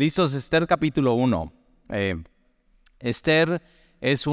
Listos, Esther capítulo 1. Eh, Esther es,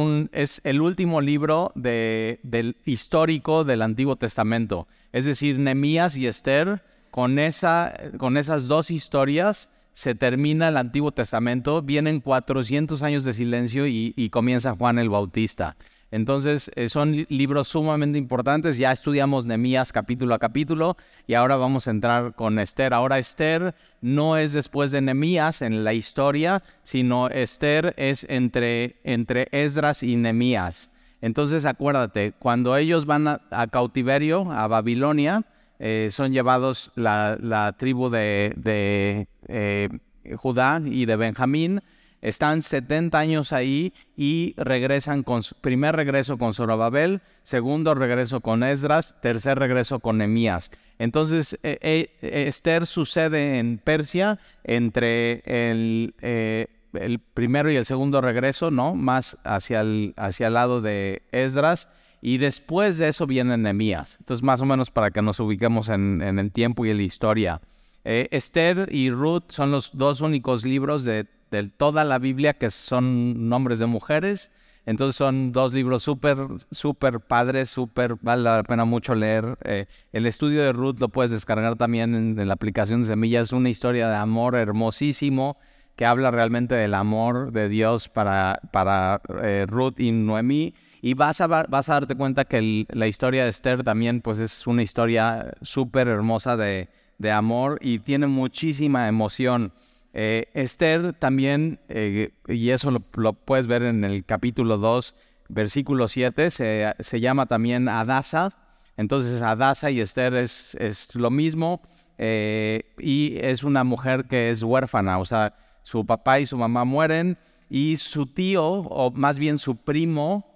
el último libro de, del histórico del Antiguo Testamento. Es decir, Nemías y Esther, con, esa, con esas dos historias se termina el Antiguo Testamento, vienen 400 años de silencio y comienza Juan el Bautista. Entonces, eh, son libros sumamente importantes. Ya estudiamos Nemías capítulo a capítulo y ahora vamos a entrar con Esther. Ahora Esther no es después de Nemías en la historia, sino Esther es entre, entre Esdras y Nemías. Entonces, acuérdate, cuando ellos van a, cautiverio, a Babilonia, eh, son llevados la, tribu de, eh, Judá y de Benjamín están 70 años ahí y regresan con primer regreso con Zorobabel, segundo regreso con Esdras, tercer regreso con Nemías. Entonces, eh, eh, Esther sucede en Persia entre el, eh, el, primero y el segundo regreso, ¿no? Más hacia el, hacia el lado de Esdras. Y después de eso viene Nemías. Entonces, más o menos para que nos ubiquemos en, en el tiempo y en la historia. Esther y Ruth son los dos únicos libros de de toda la Biblia que son nombres de mujeres. Entonces son dos libros súper, súper padres, súper, vale la pena mucho leer. Eh, el estudio de Ruth lo puedes descargar también en, la aplicación de Semillas. Una historia de amor hermosísimo que habla realmente del amor de Dios para, para eh, Ruth y Noemí. Y vas a, vas a darte cuenta que la historia de Esther también pues es una historia súper hermosa de, de amor y tiene muchísima emoción. Eh, Esther también, eh, y eso lo, puedes ver en el capítulo 2, versículo 7, se, llama también Adasa. Entonces Adasa y Esther es, es lo mismo eh, y es una mujer que es huérfana, o sea, su papá y su mamá mueren y su tío, o más bien su primo,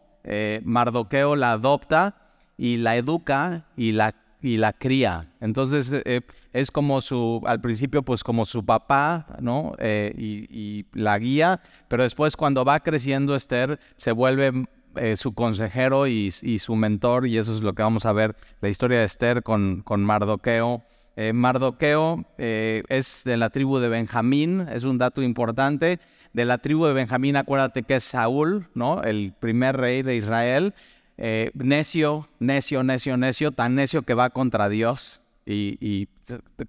Mardoqueo, la adopta y la educa y la y la cría. Entonces es como su, al principio pues como su papá, ¿no? Eh, y, la guía, pero después cuando va creciendo Esther se vuelve eh, su consejero y, su mentor y eso es lo que vamos a ver, la historia de Esther con, con Mardoqueo. Mardoqueo es de la tribu de Benjamín, es un dato importante. De la tribu de Benjamín, acuérdate que es Saúl, ¿no? El primer rey de Israel. Eh, necio, necio, necio, necio, tan necio que va contra Dios y,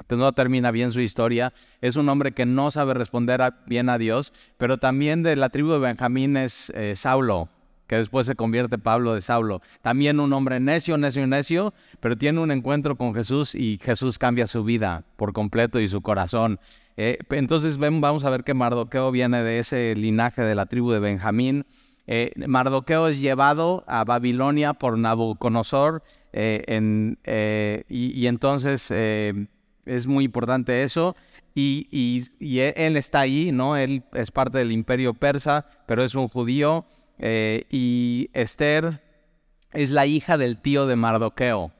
no termina bien su historia. Es un hombre que no sabe responder bien a Dios, pero también de la tribu de Benjamín es eh, Saulo, que después se convierte Pablo de Saulo. También un hombre necio, necio, necio, pero tiene un encuentro con Jesús y Jesús cambia su vida por completo y su corazón. Eh, entonces vamos a ver que Mardoqueo viene de ese linaje de la tribu de Benjamín. Eh, Mardoqueo es llevado a Babilonia por Nabucodonosor eh, eh, y, entonces es muy importante eso. Y, e, él está ahí, ¿no? Él es parte del imperio persa, pero es un judío. y Esther es la hija del tío de Mardoqueo.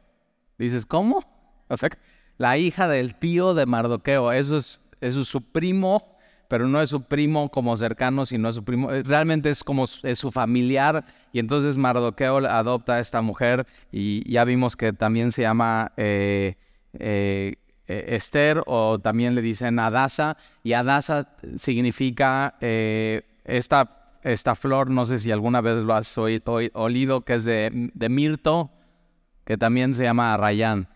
Dices, ¿cómo? O sea, la hija del tío de Mardoqueo. Eso es, eso es su primo pero no es su primo como cercano, sino es su primo, eh, realmente es como es su familiar, y entonces Mardoqueo adopta a esta mujer, y ya vimos que también se llama eh, eh, Esther, o también le dicen Adasa, y Adasa significa esta, esta flor, no sé si alguna vez lo has oído, que es de, de mirto, que también se llama Arrayán.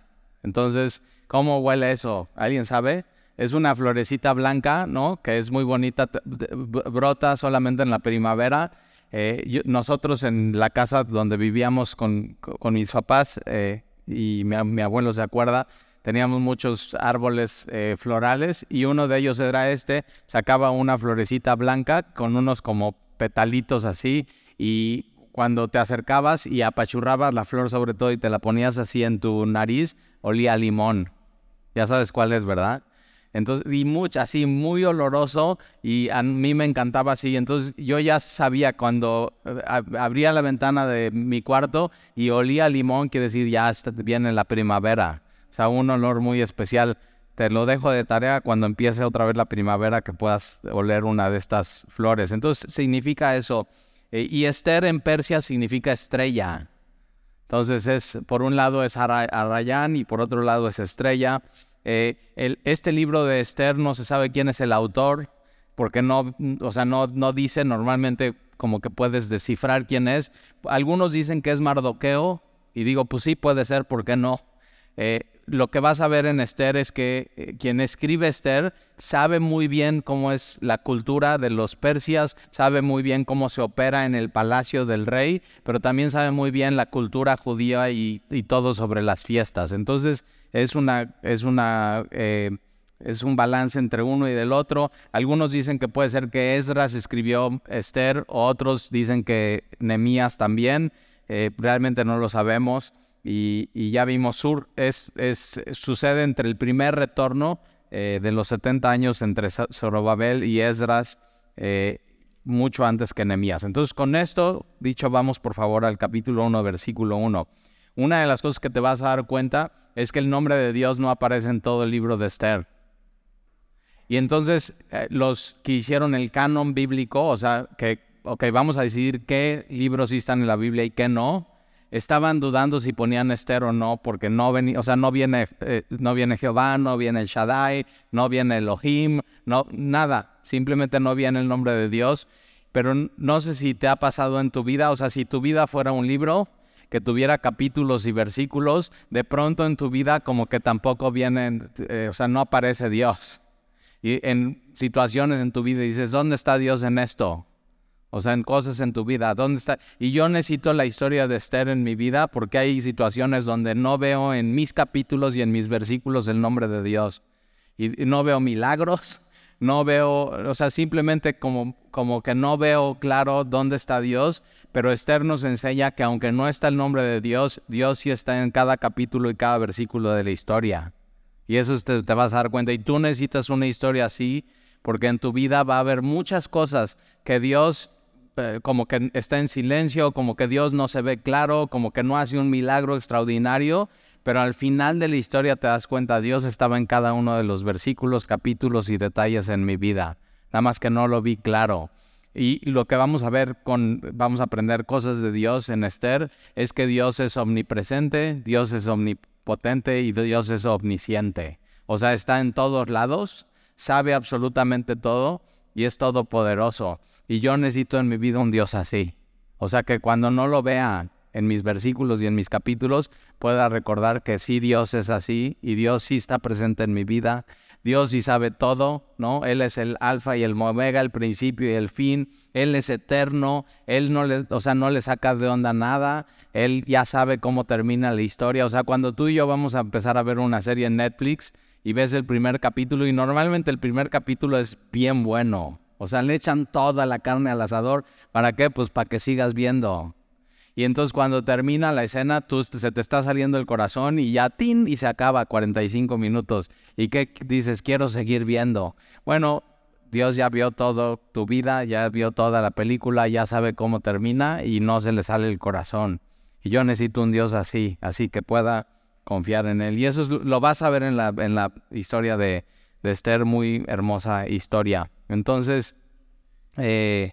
Entonces, ¿cómo huele eso? ¿Alguien sabe? Es una florecita blanca, ¿no? Que es muy bonita, brota solamente en la primavera. Eh, nosotros en la casa donde vivíamos con, mis papás, eh, y mi, abuelo se acuerda, teníamos muchos árboles eh, florales y uno de ellos era este, sacaba una florecita blanca con unos como petalitos así y cuando te acercabas y apachurrabas la flor sobre todo y te la ponías así en tu nariz, olía a limón. Ya sabes cuál es, ¿verdad? Entonces, y mucho, así, muy oloroso, y a mí me encantaba así. Entonces, yo ya sabía cuando eh, abría la ventana de mi cuarto y olía limón, quiere decir, ya viene la primavera. O sea, un olor muy especial. Te lo dejo de tarea cuando empiece otra vez la primavera que puedas oler una de estas flores. Entonces, significa eso. Eh, y Esther en Persia significa estrella. Entonces, es, por un lado es Arayán y por otro lado es estrella. Eh, este libro de Esther no se sabe quién es el autor. porque no, o sea, no, no dice normalmente como que puedes descifrar quién es. Algunos dicen que es Mardoqueo y digo, pues sí, puede ser, ¿por qué no? Eh, lo que vas a ver en Esther es que eh, quien escribe Esther sabe muy bien cómo es la cultura de los persias, sabe muy bien cómo se opera en el palacio del rey, pero también sabe muy bien la cultura judía y, todo sobre las fiestas. Entonces es una, es una eh, es un balance entre uno y del otro. Algunos dicen que puede ser que Esdras escribió Esther, otros dicen que Nemías también. Eh, realmente no lo sabemos. Y, ya vimos, Sur es, es, sucede entre el primer retorno eh, de los 70 años entre Zorobabel y Esdras, mucho antes que Nemías. Entonces, con esto dicho, vamos por favor al capítulo 1, versículo 1. Una de las cosas que te vas a dar cuenta es que el nombre de Dios no aparece en todo el libro de Esther. Y entonces eh, los que hicieron el canon bíblico, o sea, que, ok, vamos a decidir qué libros sí están en la Biblia y qué no, estaban dudando si ponían Esther o no, porque no venía, o sea, no viene, eh, no viene Jehová, no viene el Shaddai, no viene Elohim, no, nada, simplemente no viene el nombre de Dios. Pero no sé si te ha pasado en tu vida, o sea, si tu vida fuera un libro que tuviera capítulos y versículos, de pronto en tu vida como que tampoco vienen, eh, o sea, no aparece Dios y en situaciones en tu vida dices, ¿dónde está Dios en esto? O sea, en cosas en tu vida, ¿dónde está? Y yo necesito la historia de Esther en mi vida porque hay situaciones donde no veo en mis capítulos y en mis versículos el nombre de Dios. Y, no veo milagros, no veo, o sea, simplemente como, como que no veo claro dónde está Dios, pero Esther nos enseña que aunque no está el nombre de Dios, Dios sí está en cada capítulo y cada versículo de la historia. Y eso te, te, vas a dar cuenta. Y tú necesitas una historia así, porque en tu vida va a haber muchas cosas que Dios eh, como que está en silencio, como que Dios no se ve claro, como que no hace un milagro extraordinario, pero al final de la historia te das cuenta, Dios estaba en cada uno de los versículos, capítulos y detalles en mi vida. Nada más que no lo vi claro. Y lo que vamos a ver con, vamos a aprender cosas de Dios en Esther, es que Dios es omnipresente, Dios es omnipotente potente y Dios es omnisciente. O sea, está en todos lados, sabe absolutamente todo y es todopoderoso. Y yo necesito en mi vida un Dios así. O sea, que cuando no lo vea en mis versículos y en mis capítulos, pueda recordar que sí Dios es así y Dios sí está presente en mi vida Dios sí sabe todo, ¿no? Él es el alfa y el omega, el principio y el fin. Él es eterno. Él no le, o sea, no le saca de onda nada. Él ya sabe cómo termina la historia. O sea, cuando tú y yo vamos a empezar a ver una serie en Netflix y ves el primer capítulo y normalmente el primer capítulo es bien bueno. O sea, le echan toda la carne al asador. ¿Para qué? Pues para que sigas viendo. Y entonces cuando termina la escena, tú se te está saliendo el corazón y ya tin y se acaba 45 minutos. ¿Y qué dices? Quiero seguir viendo. Bueno, Dios ya vio todo tu vida, ya vio toda la película, ya sabe cómo termina y no se le sale el corazón. Y yo necesito un Dios así, así que pueda confiar en Él. Y eso lo vas a ver en la, en la historia de, de Esther, muy hermosa historia. Entonces, eh,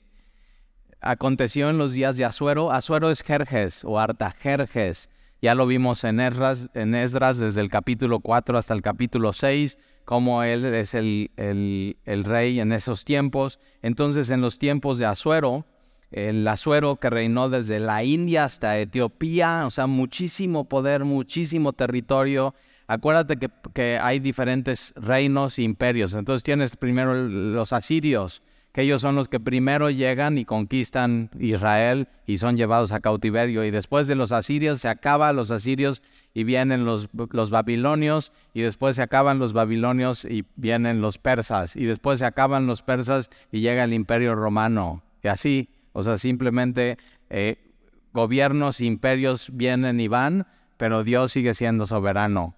aconteció en los días de Azuero. Azuero es Jerjes o Artajerjes. Ya lo vimos en Esdras, desde el capítulo 4 hasta el capítulo 6, como él es el, el, rey en esos tiempos. Entonces, en los tiempos de Azuero, el Azuero que reinó desde la India hasta Etiopía, o sea, muchísimo poder, muchísimo territorio. Acuérdate que, que hay diferentes reinos e imperios. Entonces tienes primero los asirios, que ellos son los que primero llegan y conquistan Israel y son llevados a cautiverio. Y después de los asirios se acaban los asirios y vienen los, los babilonios, y después se acaban los babilonios y vienen los persas, y después se acaban los persas y llega el imperio romano. Y así, o sea, simplemente eh, gobiernos, imperios vienen y van, pero Dios sigue siendo soberano.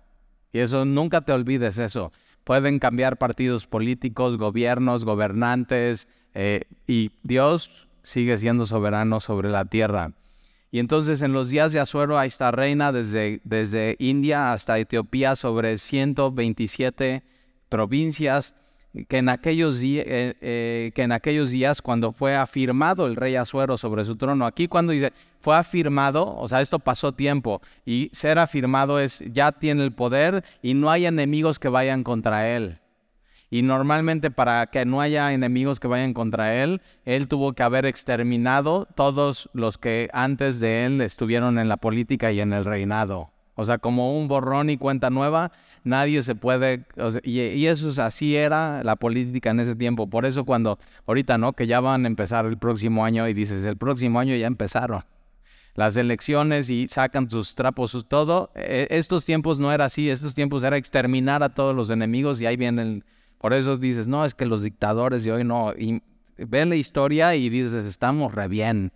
Y eso, nunca te olvides eso pueden cambiar partidos políticos, gobiernos, gobernantes, eh, y Dios sigue siendo soberano sobre la tierra. Y entonces en los días de Azuero hay esta reina desde, desde India hasta Etiopía sobre 127 provincias que en aquellos, eh, eh, que en aquellos días cuando fue afirmado el rey Azuero sobre su trono, aquí cuando dice fue afirmado, o sea, esto pasó tiempo y ser afirmado es ya tiene el poder y no hay enemigos que vayan contra él. y normalmente para que no haya enemigos que vayan contra él, él tuvo que haber exterminado todos los que antes de él estuvieron en la política y en el reinado. O sea, como un borrón y cuenta nueva, nadie se puede, y, eso es, así era la política en ese tiempo. Por eso cuando ahorita, ¿no? Que ya van a empezar el próximo año y dices, el próximo año ya empezaron las elecciones y sacan sus trapos, sus todo. E, estos tiempos no era así, estos tiempos era exterminar a todos los enemigos y ahí vienen, por eso dices, no, es que los dictadores de hoy no, y ven la historia y dices, estamos re bien.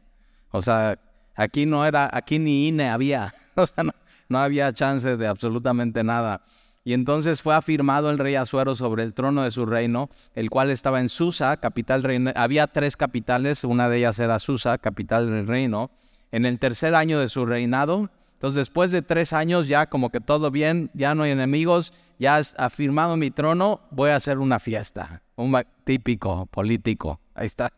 O sea, aquí no era, aquí ni INE había, o sea, no, no había chance de absolutamente nada. Y entonces fue afirmado el rey Azuero sobre el trono de su reino, el cual estaba en Susa, capital reino. Había tres capitales, una de ellas era Susa, capital del reino. En el tercer año de su reinado, entonces después de tres años ya como que todo bien, ya no hay enemigos, ya has afirmado mi trono, voy a hacer una fiesta, un típico político, ahí está.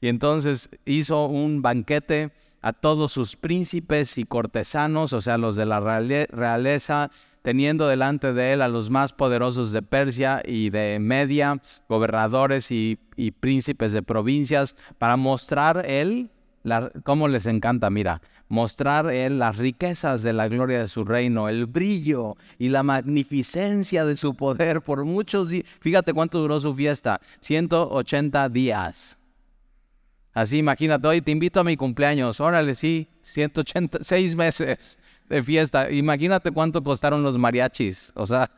Y entonces hizo un banquete a todos sus príncipes y cortesanos, o sea, los de la realeza, teniendo delante de él a los más poderosos de Persia y de Media, gobernadores y, príncipes de provincias, para mostrar él, la, cómo les encanta, mira, mostrar él las riquezas de la gloria de su reino, el brillo y la magnificencia de su poder por muchos días. Fíjate cuánto duró su fiesta, 180 días. Así, imagínate, hoy te invito a mi cumpleaños, órale, sí, 186 meses de fiesta. Imagínate cuánto costaron los mariachis, o sea,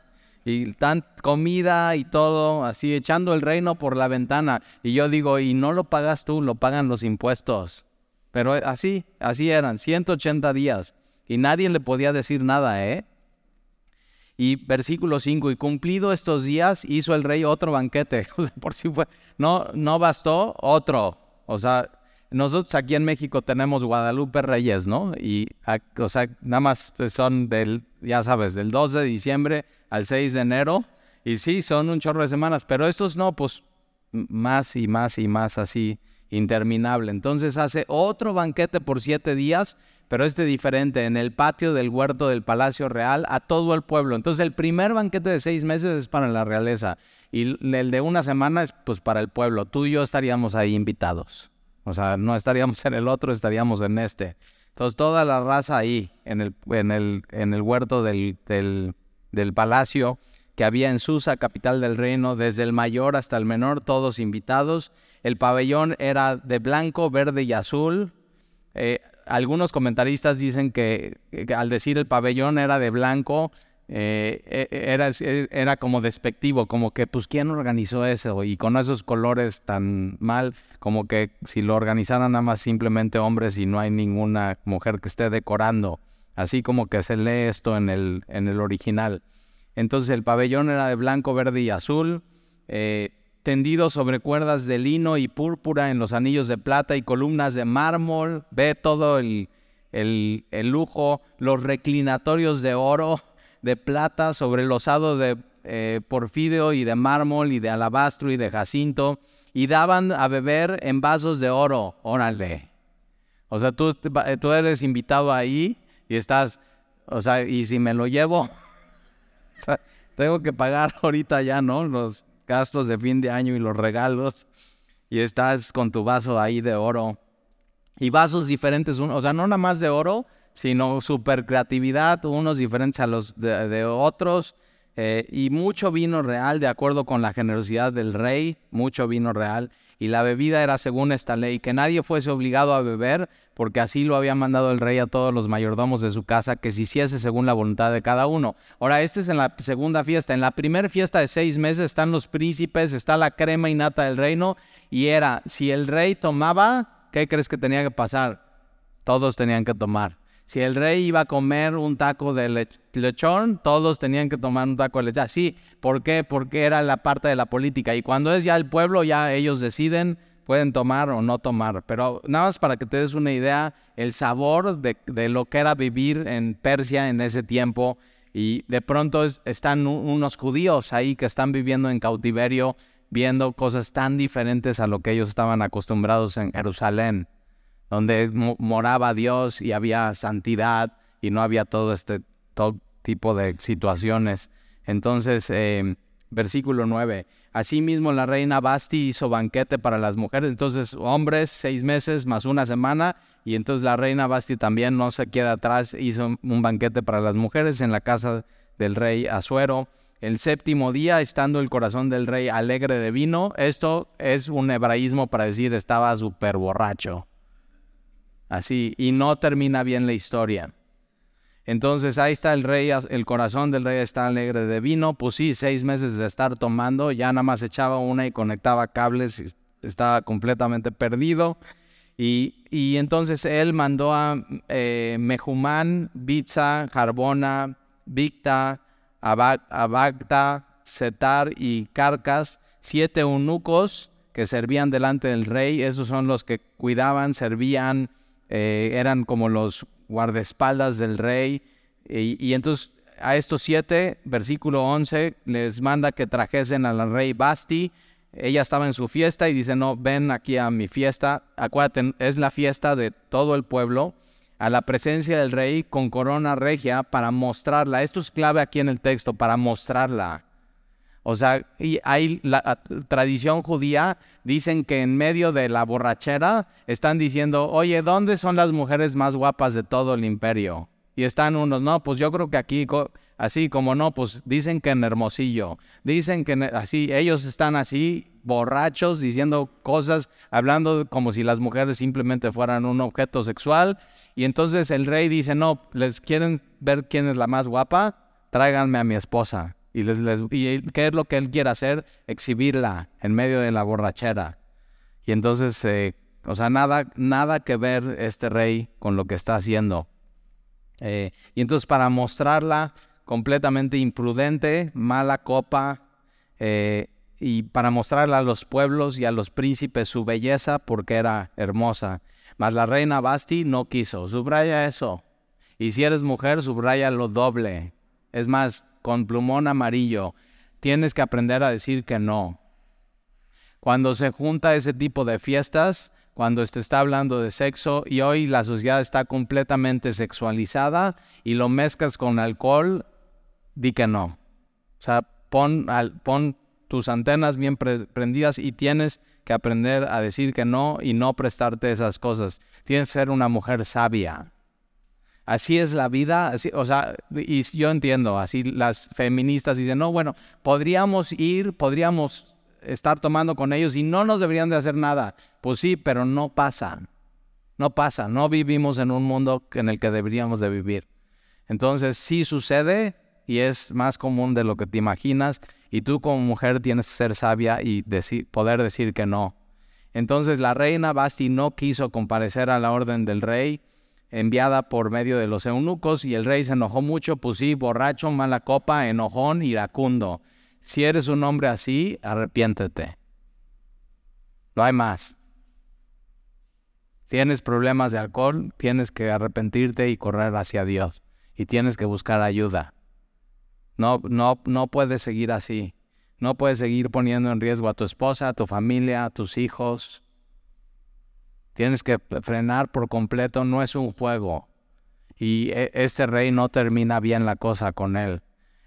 y tan comida y todo, así echando el reino por la ventana. Y yo digo, y no lo pagas tú, lo pagan los impuestos. Pero así, así eran, 180 días. Y nadie le podía decir nada, ¿eh? Y versículo 5, y cumplido estos días hizo el rey otro banquete. por si fue, no, no bastó, otro. O sea, nosotros aquí en México tenemos Guadalupe Reyes, ¿no? Y, o sea, nada más son del, ya sabes, del 2 de diciembre al 6 de enero. Y sí, son un chorro de semanas, pero estos no, pues más y más y más así, interminable. Entonces hace otro banquete por siete días, pero este diferente, en el patio del huerto del Palacio Real, a todo el pueblo. Entonces el primer banquete de seis meses es para la realeza y el de una semana es pues para el pueblo. Tú y yo estaríamos ahí invitados. O sea, no estaríamos en el otro, estaríamos en este. Entonces toda la raza ahí, en el, en el, en el huerto del, del, palacio que había en Susa, capital del reino, desde el mayor hasta el menor, todos invitados. El pabellón era de blanco, verde y azul. Eh, algunos comentaristas dicen que, al decir el pabellón era de blanco, eh, e, e, era, e, era como despectivo, como que pues quién organizó eso y con esos colores tan mal, como que si lo organizaran nada más simplemente hombres y no hay ninguna mujer que esté decorando, así como que se lee esto en el, en el original. Entonces el pabellón era de blanco, verde y azul, eh, tendido sobre cuerdas de lino y púrpura en los anillos de plata y columnas de mármol, ve todo el, el, el lujo, los reclinatorios de oro, de plata sobre el osado de eh, y de mármol y de alabastro y de jacinto y daban a beber en vasos de oro. Órale. O sea, tú, tú eres invitado ahí y estás, o sea, y si me lo llevo, tengo que pagar ahorita ya, ¿no? Los gastos de fin de año y los regalos. Y estás con tu vaso ahí de oro. Y vasos diferentes, o sea, no nada más de oro, sino super creatividad, unos diferentes a los de, otros, eh, y mucho vino real, de acuerdo con la generosidad del rey, mucho vino real, y la bebida era según esta ley, que nadie fuese obligado a beber, porque así lo había mandado el rey a todos los mayordomos de su casa, que se hiciese según la voluntad de cada uno. Ahora, esta es en la segunda fiesta. En la primera fiesta de seis meses están los príncipes, está la crema y nata del reino, y era, si el rey tomaba, ¿qué crees que tenía que pasar? Todos tenían que tomar. Si el rey iba a comer un taco de lechón, todos tenían que tomar un taco de lechón. Sí, ¿por qué? Porque era la parte de la política. Y cuando es ya el pueblo, ya ellos deciden, pueden tomar o no tomar. Pero nada más para que te des una idea, el sabor de, lo que era vivir en Persia en ese tiempo. Y de pronto están unos judíos ahí que están viviendo en cautiverio, viendo cosas tan diferentes a lo que ellos estaban acostumbrados en Jerusalén donde moraba Dios y había santidad y no había todo este todo tipo de situaciones. Entonces, eh, Versículo 9. Asimismo la reina Basti hizo banquete para las mujeres, entonces hombres seis meses más una semana, y entonces la reina Basti también no se queda atrás, hizo un banquete para las mujeres en la casa del rey Asuero. El séptimo día, estando el corazón del rey alegre de vino, esto es un hebraísmo para decir estaba súper borracho. Así, y no termina bien la historia. Entonces ahí está el rey, el corazón del rey está alegre de vino. Pues sí, seis meses de estar tomando, ya nada más echaba una y conectaba cables, estaba completamente perdido. Y, entonces él mandó a eh, Mejumán, Bitza, Jarbona, Victa, Abagta, Setar y Carcas, siete eunucos que servían delante del rey. Esos son los que cuidaban, servían, eh, eran como los guardaespaldas del rey. Y, entonces a estos siete, versículo 11, les manda que trajesen al rey Basti. Ella estaba en su fiesta y dice, no, ven aquí a mi fiesta. Acuérdate, es la fiesta de todo el pueblo, a la presencia del rey con corona regia para mostrarla. Esto es clave aquí en el texto, para mostrarla. O sea, y hay la, tradición judía, dicen que en medio de la borrachera están diciendo, oye, ¿dónde son las mujeres más guapas de todo el imperio? Y están unos, no, pues yo creo que aquí, así como no, pues dicen que en Hermosillo, dicen que así, ellos están así, borrachos, diciendo cosas, hablando como si las mujeres simplemente fueran un objeto sexual. Y entonces el rey dice, no, ¿les quieren ver quién es la más guapa? Tráiganme a mi esposa. Y, les, qué es lo que él quiere hacer? Exhibirla en medio de la borrachera. Y entonces, eh, o sea, nada, nada que ver este rey con lo que está haciendo. Eh, y entonces para mostrarla completamente imprudente, mala copa, eh, y para mostrarla a los pueblos y a los príncipes su belleza porque era hermosa. Mas la reina Basti no quiso. Subraya eso. Y si eres mujer, subraya lo doble. Es más, con plumón amarillo, tienes que aprender a decir que no. Cuando se junta ese tipo de fiestas, cuando se está hablando de sexo y hoy la sociedad está completamente sexualizada y lo mezclas con alcohol, di que no. O sea, pon, tus antenas bien prendidas y tienes que aprender a decir que no y no prestarte esas cosas. Tienes que ser una mujer sabia así es la vida, así, o sea, y yo entiendo, así las feministas dicen, no, bueno, podríamos ir, podríamos estar tomando con ellos y no nos deberían de hacer nada. Pues sí, pero no pasa, no pasa, no vivimos en un mundo en el que deberíamos de vivir. Entonces sí sucede y es más común de lo que te imaginas y tú como mujer tienes que ser sabia y poder decir que no. Entonces la reina Basti no quiso comparecer a la orden del rey enviada por medio de los eunucos, y el rey se enojó mucho, pues sí, borracho, mala copa, enojón, iracundo. Si eres un hombre así, arrepiéntete. No hay más. Tienes problemas de alcohol, tienes que arrepentirte y correr hacia Dios. Y tienes que buscar ayuda. No, no, no puedes seguir así. No puedes seguir poniendo en riesgo a tu esposa, a tu familia, a tus hijos. Tienes que frenar por completo, no es un juego. Y e, este rey no termina bien la cosa con él.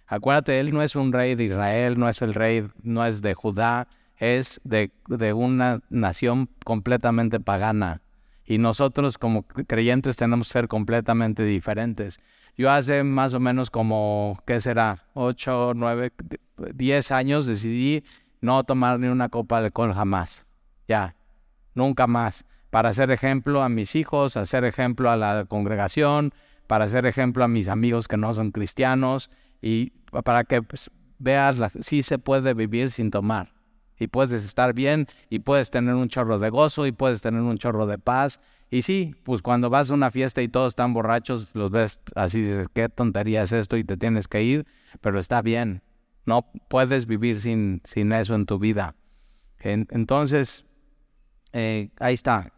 Acuérdate, él no es un rey de Israel, no es el rey, no es de Judá, es de, de una nación completamente pagana. Y nosotros como creyentes tenemos que ser completamente diferentes. Yo hace más o menos como, ¿qué será? Ocho, nueve, diez años decidí no tomar ni una copa de alcohol jamás. Ya, nunca más para hacer ejemplo a mis hijos, hacer ejemplo a la congregación, para hacer ejemplo a mis amigos que no son cristianos y para que pues, veas si se puede vivir sin tomar y puedes estar bien y puedes tener un chorro de gozo y puedes tener un chorro de paz. Y sí, pues cuando vas a una fiesta y todos están borrachos, los ves así, dices, qué tontería es esto y te tienes que ir, pero está bien. No puedes vivir sin, sin eso en tu vida. entonces, eh, ahí está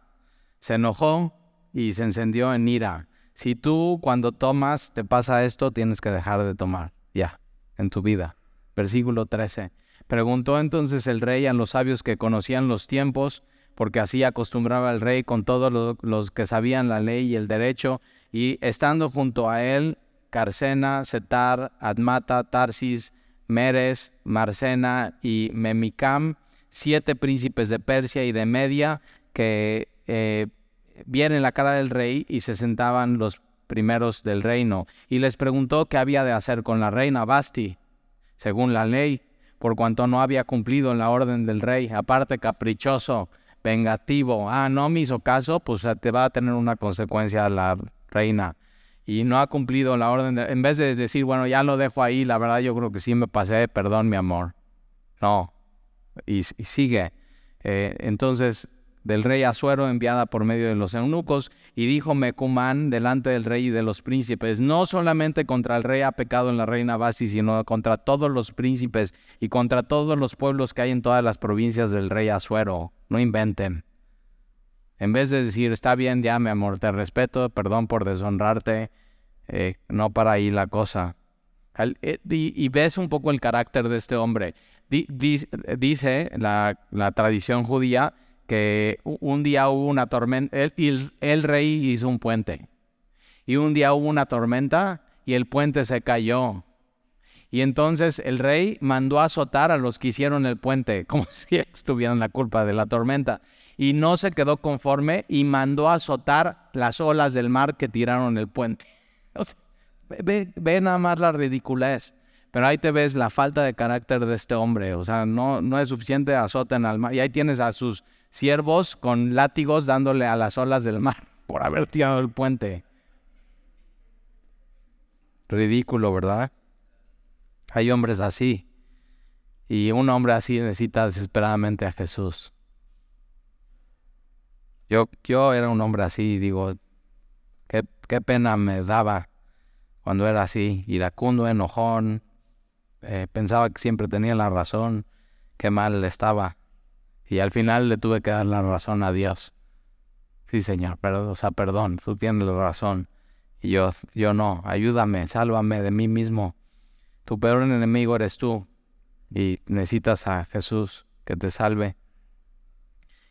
se enojó y se encendió en ira. Si tú cuando tomas te pasa esto, tienes que dejar de tomar, ya, en tu vida. Versículo 13. Preguntó entonces el rey a los sabios que conocían los tiempos, porque así acostumbraba el rey con todos los, que sabían la ley y el derecho, y estando junto a él, Carcena, Setar, Admata, Tarsis, Meres, Marcena y Memicam, siete príncipes de Persia y de Media que eh, vieron la cara del rey y se sentaban los primeros del reino. Y les preguntó qué había de hacer con la reina Basti, según la ley, por cuanto no había cumplido la orden del rey, aparte caprichoso, vengativo. Ah, no me hizo caso, pues te va a tener una consecuencia la reina y no ha cumplido la orden, en vez de decir, bueno, ya lo dejo ahí, la verdad yo creo que sí me pasé, perdón mi amor. No, y, sigue. Eh, entonces, del rey Azuero enviada por medio de los eunucos, y dijo Mecumán delante del rey y de los príncipes, no solamente contra el rey ha pecado en la reina Basti, sino contra todos los príncipes y contra todos los pueblos que hay en todas las provincias del rey Azuero. No inventen. En vez de decir, está bien, ya mi amor, te respeto, perdón por deshonrarte, eh, no para ahí la cosa. Eh, y, ves un poco el carácter de este hombre. dice la, tradición judía que un día hubo una tormenta, el, el rey hizo un puente. Y un día hubo una tormenta y el puente se cayó. Y entonces el rey mandó a azotar a los que hicieron el puente, como si estuvieran la culpa de la tormenta y no se quedó conforme y mandó a azotar las olas del mar que tiraron el puente. ve, nada más la ridiculez. Pero ahí te ves la falta de carácter de este hombre. O sea, no, no es suficiente azoten al mar. Y ahí tienes a sus siervos con látigos dándole a las olas del mar por haber tirado el puente. Ridículo, ¿verdad? Hay hombres así. Y un hombre así necesita desesperadamente a Jesús. Yo, yo era un hombre así, digo, qué, qué pena me daba cuando era así, iracundo, enojón, eh, pensaba que siempre tenía la razón, qué mal estaba. Y al final le tuve que dar la razón a Dios. Sí, Señor, pero, o sea, perdón, tú tienes la razón. Y yo, yo no, ayúdame, sálvame de mí mismo. Tu peor enemigo eres tú. Y necesitas a Jesús que te salve.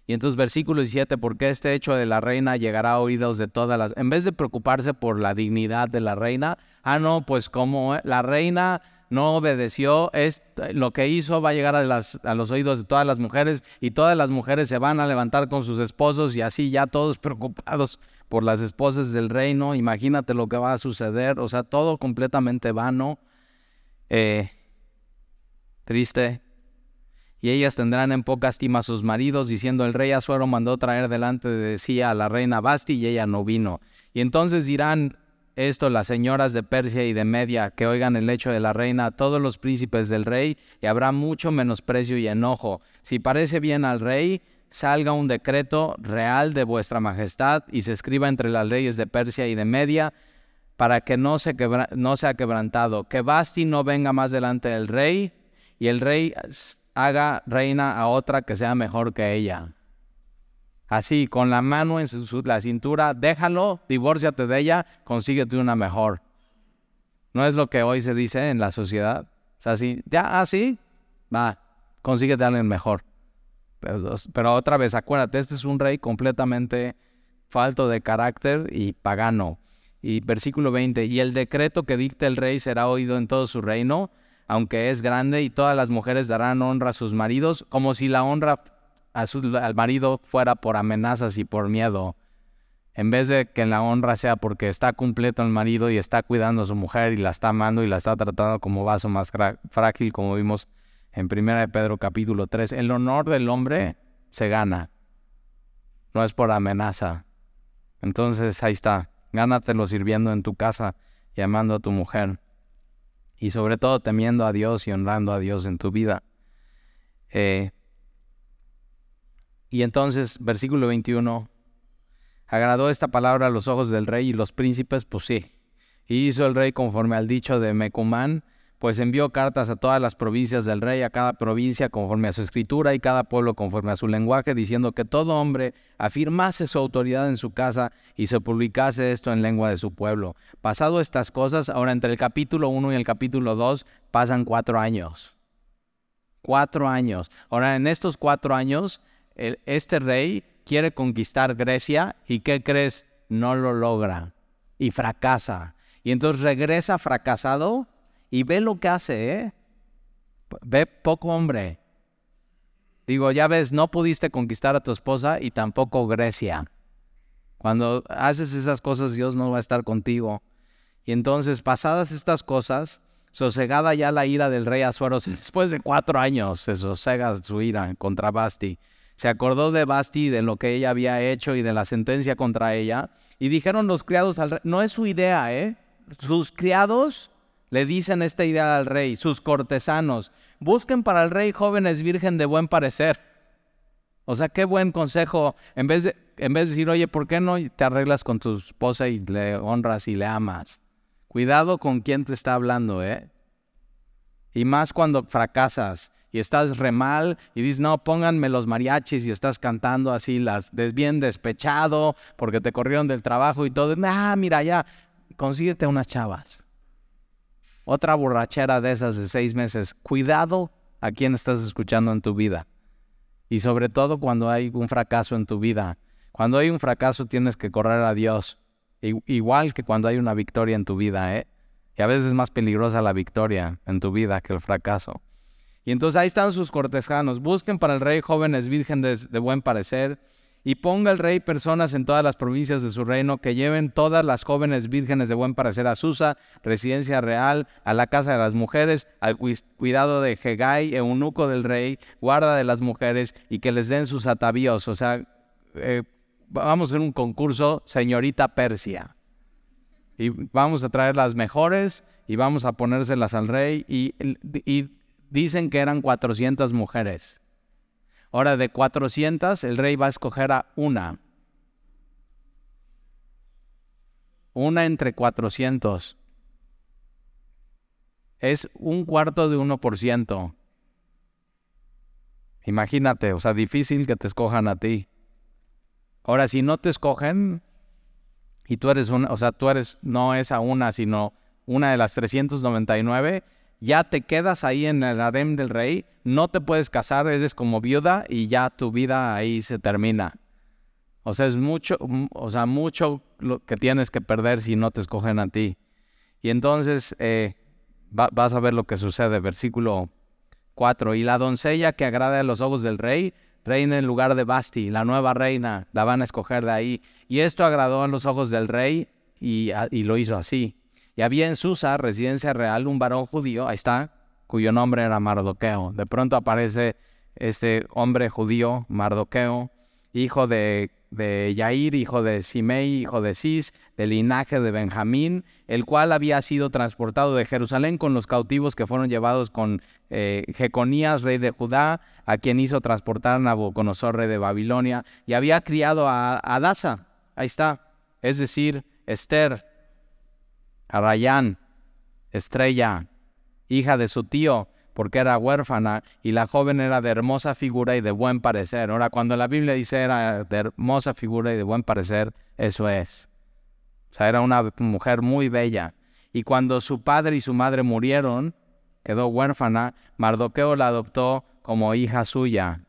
Y entonces versículo 17, porque este hecho de la reina llegará a oídos de todas las... En vez de preocuparse por la dignidad de la reina, ah, no, pues como la reina no obedeció, es, lo que hizo va a llegar a, las, a los oídos de todas las mujeres y todas las mujeres se van a levantar con sus esposos y así ya todos preocupados por las esposas del reino. Imagínate lo que va a suceder, o sea, todo completamente vano. Eh, triste, y ellas tendrán en poca estima a sus maridos, diciendo el rey Azuero mandó traer delante de sí a la reina Basti y ella no vino. Y entonces dirán esto las señoras de Persia y de Media, que oigan el hecho de la reina, todos los príncipes del rey, y habrá mucho menosprecio y enojo. Si parece bien al rey, salga un decreto real de vuestra majestad y se escriba entre las leyes de Persia y de Media, para que no, se no sea quebrantado, que Basti no venga más delante del rey, y el rey haga reina a otra que sea mejor que ella. Así, con la mano en su, la cintura, déjalo, divórciate de ella, consíguete una mejor. ¿No es lo que hoy se dice en la sociedad? Es así, ya, así, va, consíguete a alguien mejor. Pero, pero otra vez, acuérdate, este es un rey completamente falto de carácter y pagano. Y versículo 20, y el decreto que dicte el rey será oído en todo su reino, aunque es grande, y todas las mujeres darán honra a sus maridos, como si la honra al marido fuera por amenazas y por miedo, en vez de que la honra sea porque está completo el marido y está cuidando a su mujer y la está amando y la está tratando como vaso más frágil, como vimos en 1 de Pedro capítulo 3. El honor del hombre se gana, no es por amenaza. Entonces ahí está, gánatelo sirviendo en tu casa y amando a tu mujer y sobre todo temiendo a Dios y honrando a Dios en tu vida. Eh, y entonces, versículo 21, agradó esta palabra a los ojos del rey y los príncipes, pues sí. Y hizo el rey conforme al dicho de Mecumán, pues envió cartas a todas las provincias del rey, a cada provincia conforme a su escritura y cada pueblo conforme a su lenguaje, diciendo que todo hombre afirmase su autoridad en su casa y se publicase esto en lengua de su pueblo. Pasado estas cosas, ahora entre el capítulo 1 y el capítulo 2 pasan cuatro años. Cuatro años. Ahora en estos cuatro años, este rey quiere conquistar Grecia y ¿qué crees? No lo logra y fracasa. Y entonces regresa fracasado y ve lo que hace, ¿eh? ve poco hombre. Digo, ya ves, no pudiste conquistar a tu esposa y tampoco Grecia. Cuando haces esas cosas, Dios no va a estar contigo. Y entonces, pasadas estas cosas, sosegada ya la ira del rey Azuero, después de cuatro años se sosega su ira contra Basti. Se acordó de Basti, de lo que ella había hecho y de la sentencia contra ella. Y dijeron los criados al rey, no es su idea, ¿eh? Sus criados le dicen esta idea al rey, sus cortesanos, busquen para el rey jóvenes virgen de buen parecer. O sea, qué buen consejo. En vez de, en vez de decir, oye, ¿por qué no te arreglas con tu esposa y le honras y le amas? Cuidado con quién te está hablando, ¿eh? Y más cuando fracasas y estás re mal y dices, no, pónganme los mariachis y estás cantando así, las bien despechado porque te corrieron del trabajo y todo. Ah, mira, ya, consíguete unas chavas. Otra borrachera de esas de seis meses. Cuidado a quién estás escuchando en tu vida. Y sobre todo cuando hay un fracaso en tu vida. Cuando hay un fracaso tienes que correr a Dios. Igual que cuando hay una victoria en tu vida, ¿eh? Y a veces es más peligrosa la victoria en tu vida que el fracaso. Y entonces ahí están sus cortesanos. Busquen para el rey jóvenes vírgenes de buen parecer y ponga el rey personas en todas las provincias de su reino que lleven todas las jóvenes vírgenes de buen parecer a Susa, residencia real, a la casa de las mujeres, al cuidado de Hegai, eunuco del rey, guarda de las mujeres, y que les den sus atavíos. O sea, eh, vamos a hacer un concurso, señorita Persia. Y vamos a traer las mejores y vamos a ponérselas al rey. Y, y dicen que eran 400 mujeres. Ahora de 400 el rey va a escoger a una. Una entre 400. Es un cuarto de 1%. Imagínate, o sea, difícil que te escojan a ti. Ahora, si no te escogen y tú eres una, o sea, tú eres, no esa una, sino una de las 399, ya te quedas ahí en el harem del rey, no te puedes casar, eres como viuda y ya tu vida ahí se termina. O sea, es mucho, o sea, mucho lo que tienes que perder si no te escogen a ti. Y entonces eh, vas a ver lo que sucede, versículo 4. Y la doncella que agrade a los ojos del rey, reina en lugar de Basti, la nueva reina, la van a escoger de ahí. Y esto agradó a los ojos del rey y lo hizo así. Y había en Susa, residencia real, un varón judío, ahí está, cuyo nombre era Mardoqueo. De pronto aparece este hombre judío, Mardoqueo, hijo de, Yair, hijo de Simei, hijo de Cis, del linaje de Benjamín, el cual había sido transportado de Jerusalén con los cautivos que fueron llevados con eh, Jeconías, rey de Judá, a quien hizo transportar Nabucodonosor, rey de Babilonia, y había criado a Adasa, ahí está, es decir, Esther, a Estrella, hija de su tío, porque era huérfana, y la joven era de hermosa figura y de buen parecer. Ahora, cuando la Biblia dice era de hermosa figura y de buen parecer, eso es. O sea, era una mujer muy bella. Y cuando su padre y su madre murieron, quedó huérfana, Mardoqueo la adoptó como hija suya.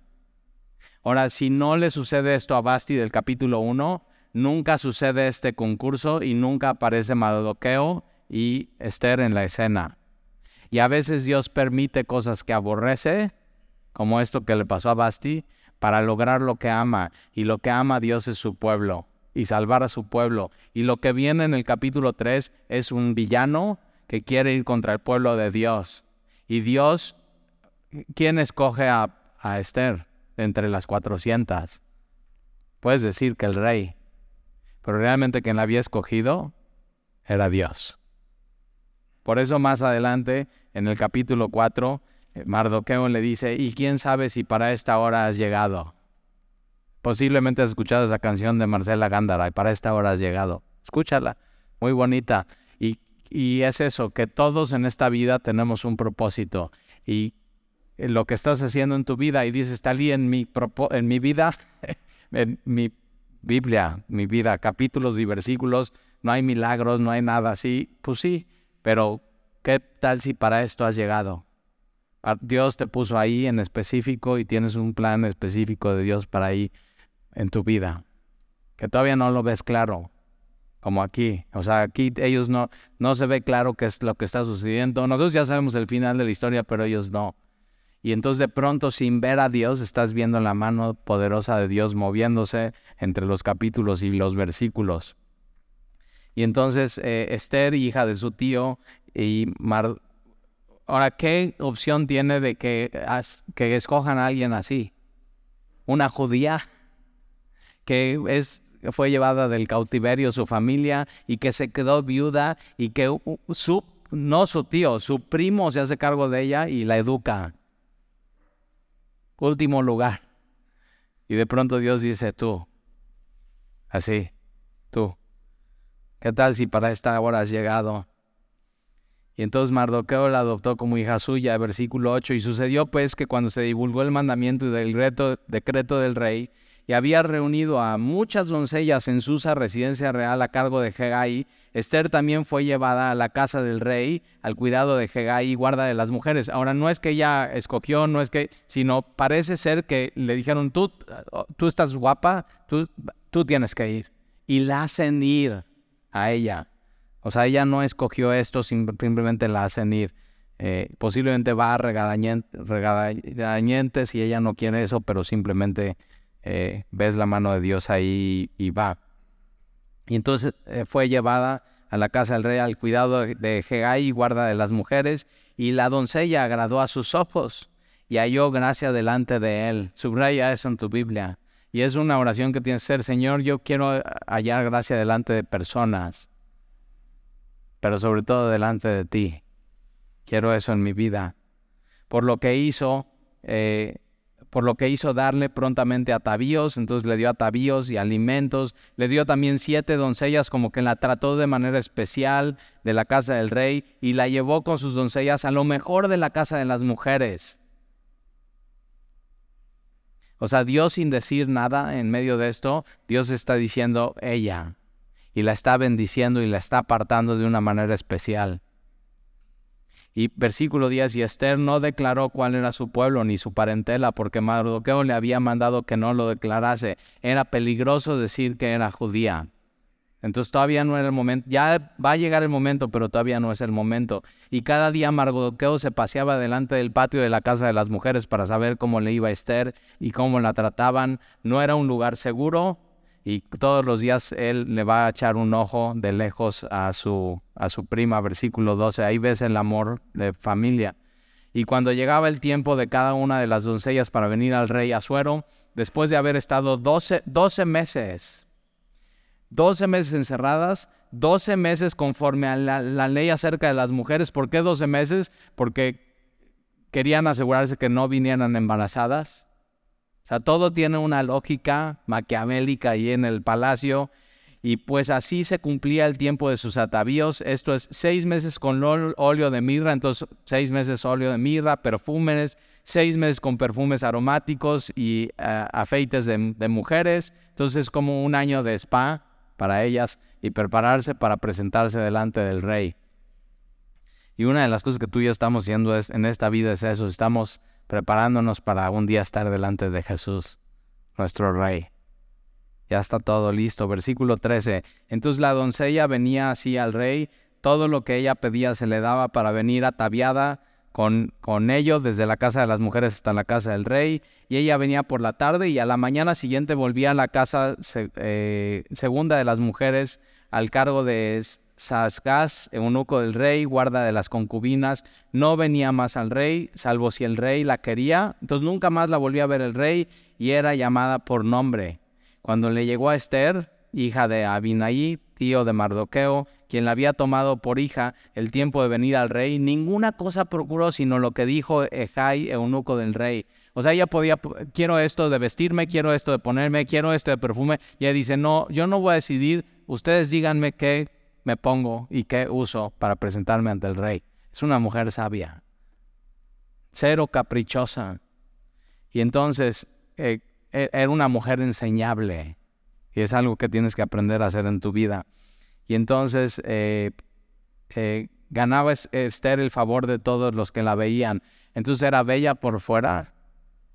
Ahora, si no le sucede esto a Basti del capítulo 1, nunca sucede este concurso y nunca aparece Mardoqueo y Esther en la escena. Y a veces Dios permite cosas que aborrece, como esto que le pasó a Basti, para lograr lo que ama. Y lo que ama Dios es su pueblo y salvar a su pueblo. Y lo que viene en el capítulo 3 es un villano que quiere ir contra el pueblo de Dios. Y Dios, ¿quién escoge a, a Esther entre las 400? Puedes decir que el rey pero realmente quien la había escogido era Dios. Por eso más adelante, en el capítulo 4, eh, Mardoqueo le dice, ¿y quién sabe si para esta hora has llegado? Posiblemente has escuchado esa canción de Marcela Gándara y para esta hora has llegado. Escúchala, muy bonita. Y, y es eso, que todos en esta vida tenemos un propósito. Y lo que estás haciendo en tu vida y dices, Talí, en mi, en mi vida, en mi Biblia, mi vida, capítulos y versículos, no hay milagros, no hay nada así. Pues sí, pero ¿qué tal si para esto has llegado? Dios te puso ahí en específico y tienes un plan específico de Dios para ahí en tu vida, que todavía no lo ves claro, como aquí. O sea, aquí ellos no, no se ve claro qué es lo que está sucediendo. Nosotros ya sabemos el final de la historia, pero ellos no. Y entonces de pronto sin ver a Dios estás viendo la mano poderosa de Dios moviéndose entre los capítulos y los versículos. Y entonces eh, Esther, hija de su tío, y Mar... Ahora, ¿qué opción tiene de que, que escojan a alguien así? Una judía que es fue llevada del cautiverio su familia y que se quedó viuda y que su, no su tío, su primo se hace cargo de ella y la educa. Último lugar. Y de pronto Dios dice, tú, así, tú, ¿qué tal si para esta hora has llegado? Y entonces Mardoqueo la adoptó como hija suya, versículo 8, y sucedió pues que cuando se divulgó el mandamiento y del decreto del rey, y había reunido a muchas doncellas en Susa, residencia real a cargo de Hegai. Esther también fue llevada a la casa del rey, al cuidado de Hegai, guarda de las mujeres. Ahora, no es que ella escogió, no es que, sino parece ser que le dijeron, tú, tú estás guapa, tú, tú tienes que ir. Y la hacen ir a ella. O sea, ella no escogió esto, simplemente la hacen ir. Eh, posiblemente va a regañentes y ella no quiere eso, pero simplemente eh, ves la mano de Dios ahí y va. Y entonces eh, fue llevada a la casa del rey al cuidado de Hegai, guarda de las mujeres, y la doncella agradó a sus ojos y halló gracia delante de él. Subraya eso en tu Biblia. Y es una oración que tienes que ser, Señor, yo quiero hallar gracia delante de personas, pero sobre todo delante de ti. Quiero eso en mi vida. Por lo que hizo, eh, por lo que hizo darle prontamente atavíos, entonces le dio atavíos y alimentos, le dio también siete doncellas como que la trató de manera especial de la casa del rey y la llevó con sus doncellas a lo mejor de la casa de las mujeres. O sea, Dios sin decir nada en medio de esto, Dios está diciendo ella y la está bendiciendo y la está apartando de una manera especial. Y versículo 10, y Esther no declaró cuál era su pueblo ni su parentela, porque Mardoqueo le había mandado que no lo declarase. Era peligroso decir que era judía. Entonces todavía no era el momento, ya va a llegar el momento, pero todavía no es el momento. Y cada día Mardoqueo se paseaba delante del patio de la casa de las mujeres para saber cómo le iba a Esther y cómo la trataban. No era un lugar seguro, y todos los días él le va a echar un ojo de lejos a su, a su prima, versículo 12, ahí ves el amor de familia. Y cuando llegaba el tiempo de cada una de las doncellas para venir al rey Azuero, después de haber estado 12, 12 meses, 12 meses encerradas, 12 meses conforme a la, la ley acerca de las mujeres. ¿Por qué 12 meses? Porque querían asegurarse que no vinieran embarazadas o sea, todo tiene una lógica maquiavélica ahí en el palacio. Y pues así se cumplía el tiempo de sus atavíos. Esto es seis meses con óleo de mirra, entonces seis meses óleo de mirra, perfumes, seis meses con perfumes aromáticos y uh, afeites de, de mujeres. Entonces como un año de spa para ellas y prepararse para presentarse delante del rey. Y una de las cosas que tú y yo estamos haciendo es, en esta vida es eso, estamos preparándonos para un día estar delante de Jesús, nuestro Rey. Ya está todo listo. Versículo 13. Entonces la doncella venía así al rey, todo lo que ella pedía se le daba para venir ataviada con, con ello desde la casa de las mujeres hasta la casa del rey, y ella venía por la tarde y a la mañana siguiente volvía a la casa eh, segunda de las mujeres al cargo de Sasgaz, eunuco del rey, guarda de las concubinas, no venía más al rey, salvo si el rey la quería. Entonces nunca más la volvió a ver el rey y era llamada por nombre. Cuando le llegó a Esther, hija de Abinaí, tío de Mardoqueo, quien la había tomado por hija el tiempo de venir al rey, ninguna cosa procuró sino lo que dijo Ejai, eunuco del rey. O sea, ella podía, quiero esto de vestirme, quiero esto de ponerme, quiero este de perfume. Y ella dice, no, yo no voy a decidir, ustedes díganme qué me pongo y qué uso para presentarme ante el rey. Es una mujer sabia, cero caprichosa. Y entonces eh, e, era una mujer enseñable. Y es algo que tienes que aprender a hacer en tu vida. Y entonces eh, eh, ganaba Esther el favor de todos los que la veían. Entonces era bella por fuera,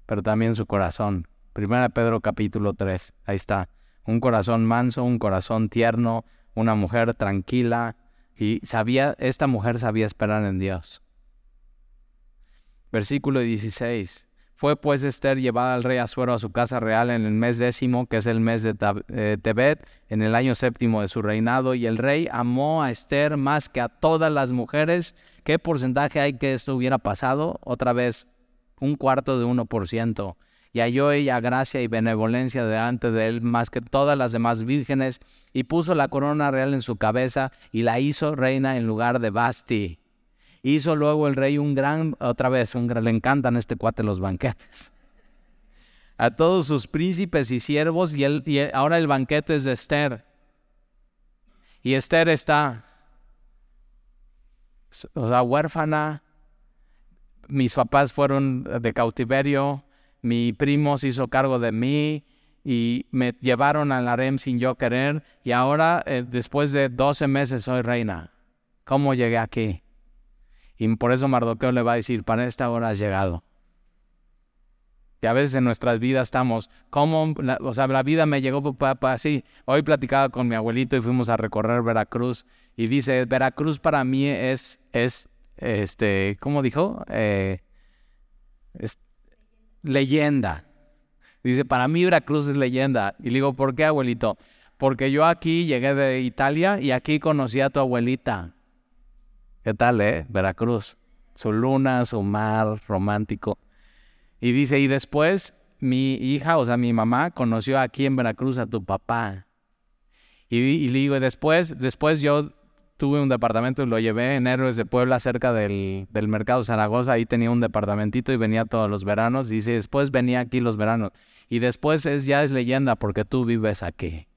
pero también su corazón. Primera Pedro capítulo 3, ahí está. Un corazón manso, un corazón tierno, una mujer tranquila y sabía, esta mujer sabía esperar en Dios. Versículo 16. Fue pues Esther llevada al rey Asuero a su casa real en el mes décimo, que es el mes de eh, Tebet, en el año séptimo de su reinado, y el rey amó a Esther más que a todas las mujeres. ¿Qué porcentaje hay que esto hubiera pasado? Otra vez, un cuarto de uno por ciento. Y halló ella gracia y benevolencia delante de él más que todas las demás vírgenes, y puso la corona real en su cabeza y la hizo reina en lugar de Basti Hizo luego el rey un gran, otra vez, un le encantan este cuate los banquetes. A todos sus príncipes y siervos, y, y ahora el banquete es de Esther. Y Esther está, o sea, huérfana. Mis papás fueron de cautiverio. Mi primo se hizo cargo de mí y me llevaron al harem sin yo querer. Y ahora, eh, después de 12 meses, soy reina. ¿Cómo llegué aquí? Y por eso Mardoqueo le va a decir, para esta hora has llegado. Y a veces en nuestras vidas estamos, ¿cómo? o sea, la vida me llegó así. Hoy platicaba con mi abuelito y fuimos a recorrer Veracruz. Y dice, Veracruz para mí es, es este, ¿cómo dijo? Eh, leyenda. Dice, para mí Veracruz es leyenda. Y le digo, ¿por qué, abuelito? Porque yo aquí llegué de Italia y aquí conocí a tu abuelita. ¿Qué tal, eh? Veracruz. Su luna, su mar romántico. Y dice, y después mi hija, o sea, mi mamá, conoció aquí en Veracruz a tu papá. Y, le digo, después, después yo tuve un departamento y lo llevé en Héroes de Puebla, cerca del, del mercado Zaragoza. Ahí tenía un departamentito y venía todos los veranos. Y dice, después venía aquí los veranos. Y después es, ya es leyenda porque tú vives aquí.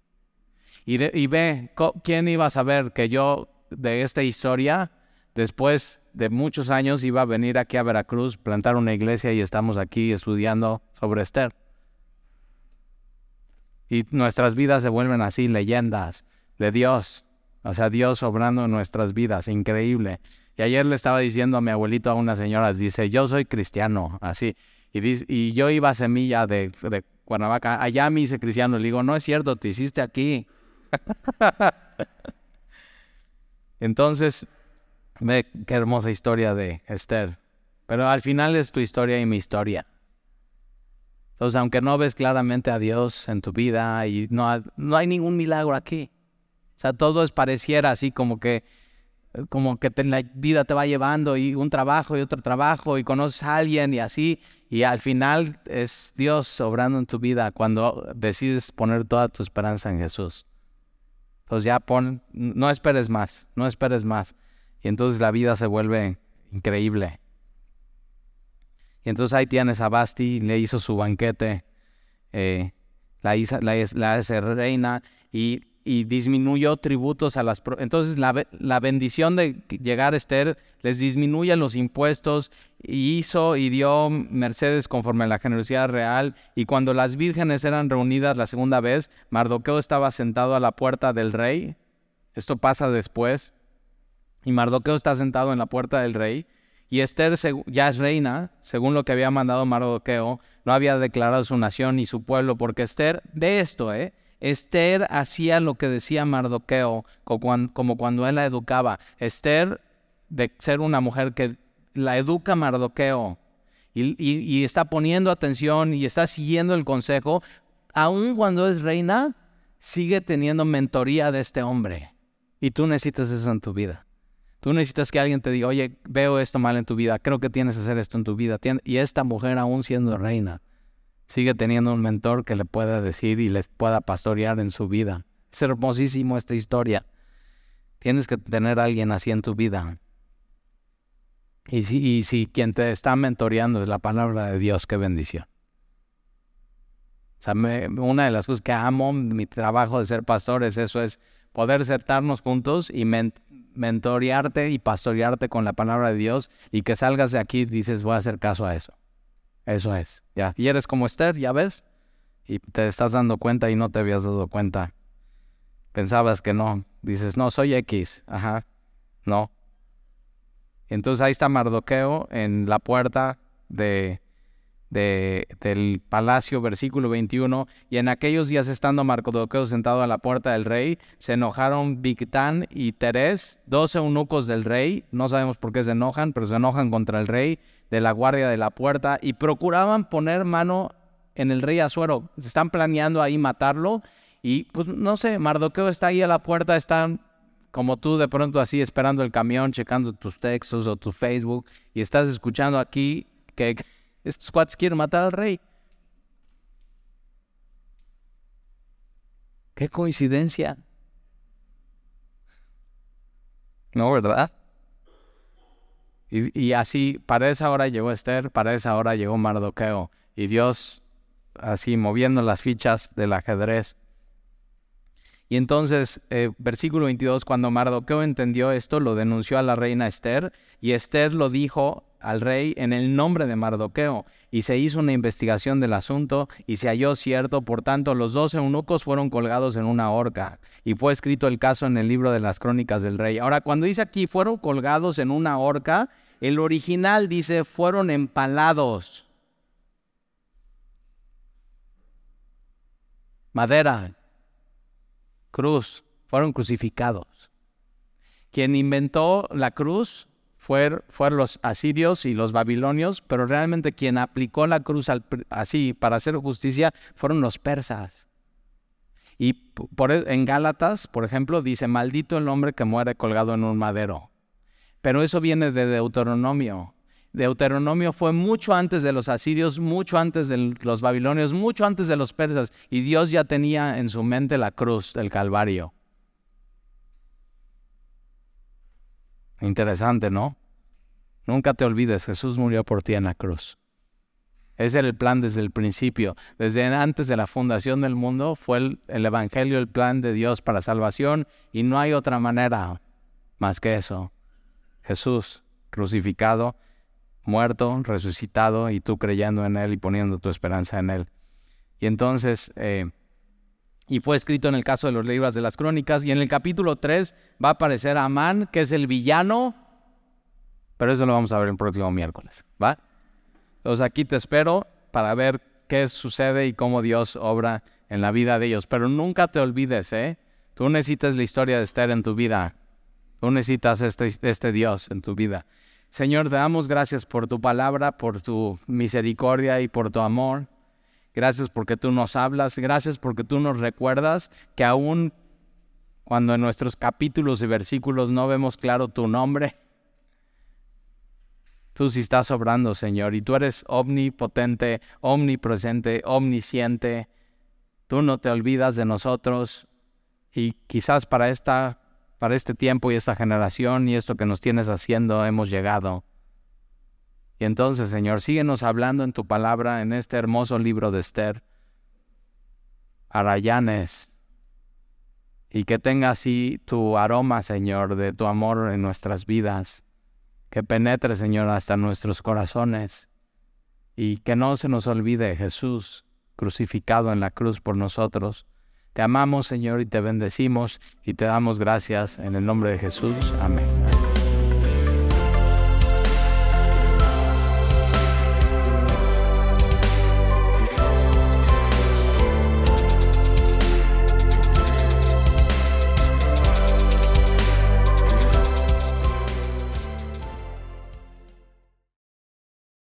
Y, y ve, ¿quién iba a saber que yo de esta historia Después de muchos años iba a venir aquí a Veracruz, plantar una iglesia y estamos aquí estudiando sobre Esther. Y nuestras vidas se vuelven así, leyendas de Dios. O sea, Dios obrando en nuestras vidas, increíble. Y ayer le estaba diciendo a mi abuelito, a una señora, dice, yo soy cristiano, así. Y, y yo iba a Semilla de, de Cuernavaca, allá me hice cristiano. Le digo, no es cierto, te hiciste aquí. Entonces, Ve qué hermosa historia de Esther. Pero al final es tu historia y mi historia. Entonces, aunque no ves claramente a Dios en tu vida y no, no hay ningún milagro aquí. O sea, todo es pareciera así como que como que la vida te va llevando y un trabajo y otro trabajo y conoces a alguien y así y al final es Dios obrando en tu vida cuando decides poner toda tu esperanza en Jesús. Entonces ya pon, no esperes más, no esperes más. Y entonces la vida se vuelve increíble. Y entonces ahí tienes a Basti, le hizo su banquete, eh, la, hizo, la, hace reina y, disminuyó tributos a las... Entonces la, la, bendición de llegar a Esther les disminuye los impuestos y hizo y dio mercedes conforme a la generosidad real. Y cuando las vírgenes eran reunidas la segunda vez, Mardoqueo estaba sentado a la puerta del rey. Esto pasa después. Y Mardoqueo está sentado en la puerta del rey. Y Esther ya es reina, según lo que había mandado Mardoqueo, no había declarado su nación ni su pueblo, porque Esther, de esto, ¿eh? Esther hacía lo que decía Mardoqueo, como cuando él la educaba. Esther, de ser una mujer que la educa Mardoqueo y, está poniendo atención y está siguiendo el consejo, aun cuando es reina, sigue teniendo mentoría de este hombre. Y tú necesitas eso en tu vida. Tú necesitas que alguien te diga, oye, veo esto mal en tu vida, creo que tienes que hacer esto en tu vida. Y esta mujer, aún siendo reina, sigue teniendo un mentor que le pueda decir y les pueda pastorear en su vida. Es hermosísimo esta historia. Tienes que tener a alguien así en tu vida. Y si, si quien te está mentoreando es la palabra de Dios, qué bendición. O sea, una de las cosas que amo mi trabajo de ser pastor es eso, es poder sentarnos juntos y mentorearte y pastorearte con la palabra de Dios y que salgas de aquí y dices, voy a hacer caso a eso. Eso es, ya. Y eres como Esther, ya ves, y te estás dando cuenta y no te habías dado cuenta. Pensabas que no. Dices, no, soy X. Ajá. No. Entonces ahí está Mardoqueo en la puerta de, del palacio, versículo 21, y en aquellos días estando Mardoqueo sentado a la puerta del rey, se enojaron Bigtán y Teres, dos eunucos del rey, no sabemos por qué se enojan, pero se enojan contra el rey, de la guardia de la puerta y procuraban poner mano en el rey Azuero. Se están planeando ahí matarlo y pues no sé, Mardoqueo está ahí a la puerta, están como tú de pronto así esperando el camión, checando tus textos o tu Facebook y estás escuchando aquí que estos cuates quieren matar al rey. Qué coincidencia. No, ¿verdad? Y, así, para esa hora llegó Esther, para esa hora llegó Mardoqueo. Y Dios, así moviendo las fichas del ajedrez. Y entonces, eh, versículo 22, cuando Mardoqueo entendió esto, lo denunció a la reina Esther, y Esther lo dijo al rey en el nombre de Mardoqueo, y se hizo una investigación del asunto, y se halló cierto, por tanto los dos eunucos fueron colgados en una horca, y fue escrito el caso en el libro de las crónicas del rey. Ahora, cuando dice aquí fueron colgados en una horca, el original dice fueron empalados. Madera, cruz, fueron crucificados. Quien inventó la cruz fueron los asirios y los babilonios, pero realmente quien aplicó la cruz así para hacer justicia fueron los persas. Y por, e, en Gálatas, por ejemplo, dice, maldito el hombre que muere colgado en un madero. Pero eso viene de Deuteronomio. Deuteronomio fue mucho antes de los asirios, mucho antes de los babilonios, mucho antes de los persas, y Dios ya tenía en su mente la cruz del Calvario. Interesante, ¿no? Nunca te olvides, Jesús murió por ti en la cruz. Ese era el plan desde el principio. Desde antes de la fundación del mundo fue el, el, Evangelio el plan de Dios para salvación y no hay otra manera más que eso. Jesús crucificado, muerto, resucitado y tú creyendo en Él y poniendo tu esperanza en Él. Y entonces, eh, y fue escrito en el caso de los libros de las crónicas, y en el capítulo 3 va a aparecer Amán, que es el villano, pero eso lo vamos a ver el próximo miércoles, ¿va? Entonces aquí te espero para ver qué sucede y cómo Dios obra en la vida de ellos. Pero nunca te olvides, ¿eh? Tú necesitas la historia de Esther en tu vida. Tú necesitas este, este Dios en tu vida. Señor, te damos gracias por tu palabra, por tu misericordia y por tu amor. Gracias porque tú nos hablas, gracias porque tú nos recuerdas que aún cuando en nuestros capítulos y versículos no vemos claro tu nombre, tú sí estás obrando, Señor, y tú eres omnipotente, omnipresente, omnisciente. Tú no te olvidas de nosotros y quizás para esta para este tiempo y esta generación y esto que nos tienes haciendo hemos llegado. Y entonces, Señor, síguenos hablando en tu palabra, en este hermoso libro de Esther. Arayanes. Y que tenga así tu aroma, Señor, de tu amor en nuestras vidas. Que penetre, Señor, hasta nuestros corazones. Y que no se nos olvide Jesús crucificado en la cruz por nosotros te amamos, Señor, y te bendecimos y te damos gracias en el nombre de Jesús. Amén.